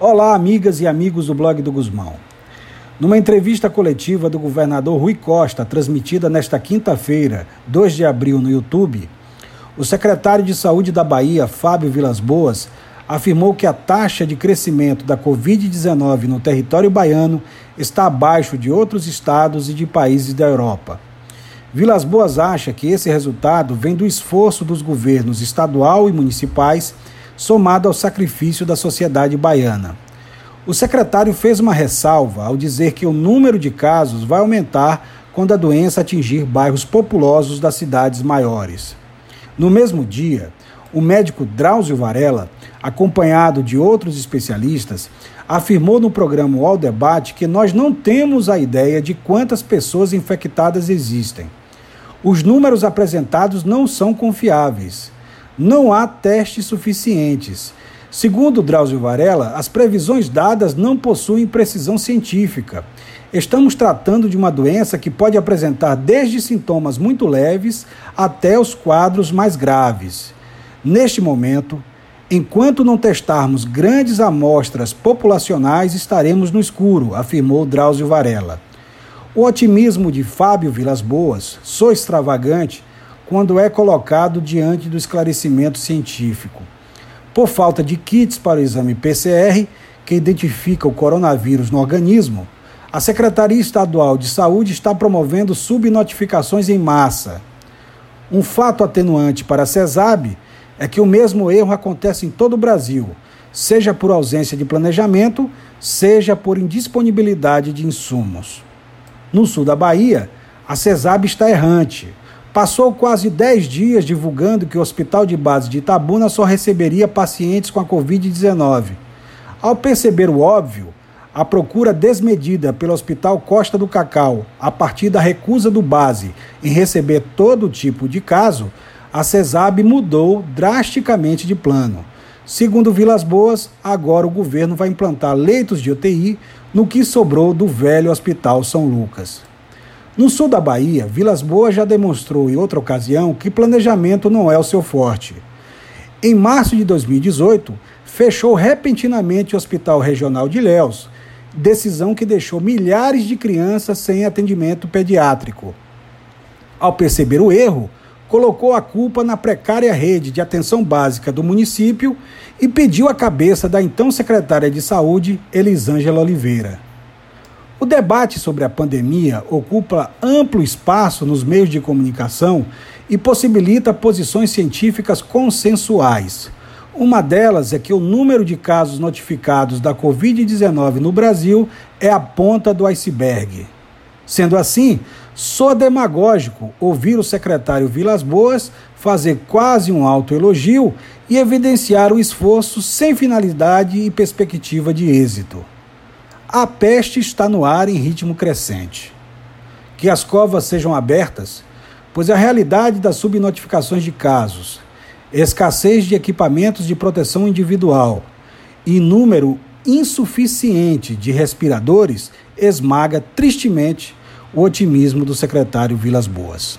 Olá, amigas e amigos do blog do Guzmão. Numa entrevista coletiva do governador Rui Costa, transmitida nesta quinta-feira, 2 de abril, no YouTube, o secretário de Saúde da Bahia, Fábio Vilas Boas, afirmou que a taxa de crescimento da Covid-19 no território baiano está abaixo de outros estados e de países da Europa. Vilas Boas acha que esse resultado vem do esforço dos governos estadual e municipais somado ao sacrifício da sociedade baiana. O secretário fez uma ressalva ao dizer que o número de casos vai aumentar quando a doença atingir bairros populosos das cidades maiores. No mesmo dia, o médico Drauzio Varela, acompanhado de outros especialistas, afirmou no programa All Debate que nós não temos a ideia de quantas pessoas infectadas existem. Os números apresentados não são confiáveis não há testes suficientes. Segundo Drauzio Varela, as previsões dadas não possuem precisão científica. Estamos tratando de uma doença que pode apresentar desde sintomas muito leves até os quadros mais graves. Neste momento, enquanto não testarmos grandes amostras populacionais, estaremos no escuro, afirmou Drauzio Varela. O otimismo de Fábio Vilas Boas, sou extravagante, quando é colocado diante do esclarecimento científico. Por falta de kits para o exame PCR, que identifica o coronavírus no organismo, a Secretaria Estadual de Saúde está promovendo subnotificações em massa. Um fato atenuante para a CESAB é que o mesmo erro acontece em todo o Brasil, seja por ausência de planejamento, seja por indisponibilidade de insumos. No sul da Bahia, a CESAB está errante Passou quase 10 dias divulgando que o Hospital de Base de Itabuna só receberia pacientes com a Covid-19. Ao perceber o óbvio, a procura desmedida pelo Hospital Costa do Cacau, a partir da recusa do Base em receber todo tipo de caso, a CESAB mudou drasticamente de plano. Segundo Vilas Boas, agora o governo vai implantar leitos de UTI no que sobrou do velho Hospital São Lucas. No sul da Bahia, Vilas Boas já demonstrou em outra ocasião que planejamento não é o seu forte. Em março de 2018, fechou repentinamente o Hospital Regional de Ilhéus, decisão que deixou milhares de crianças sem atendimento pediátrico. Ao perceber o erro, colocou a culpa na precária rede de atenção básica do município e pediu a cabeça da então secretária de Saúde, Elisângela Oliveira. O debate sobre a pandemia ocupa amplo espaço nos meios de comunicação e possibilita posições científicas consensuais. Uma delas é que o número de casos notificados da Covid-19 no Brasil é a ponta do iceberg. Sendo assim, só demagógico ouvir o secretário Vilas Boas fazer quase um autoelogio e evidenciar o esforço sem finalidade e perspectiva de êxito. A peste está no ar em ritmo crescente. Que as covas sejam abertas, pois a realidade das subnotificações de casos, escassez de equipamentos de proteção individual e número insuficiente de respiradores esmaga tristemente o otimismo do secretário Vilas Boas.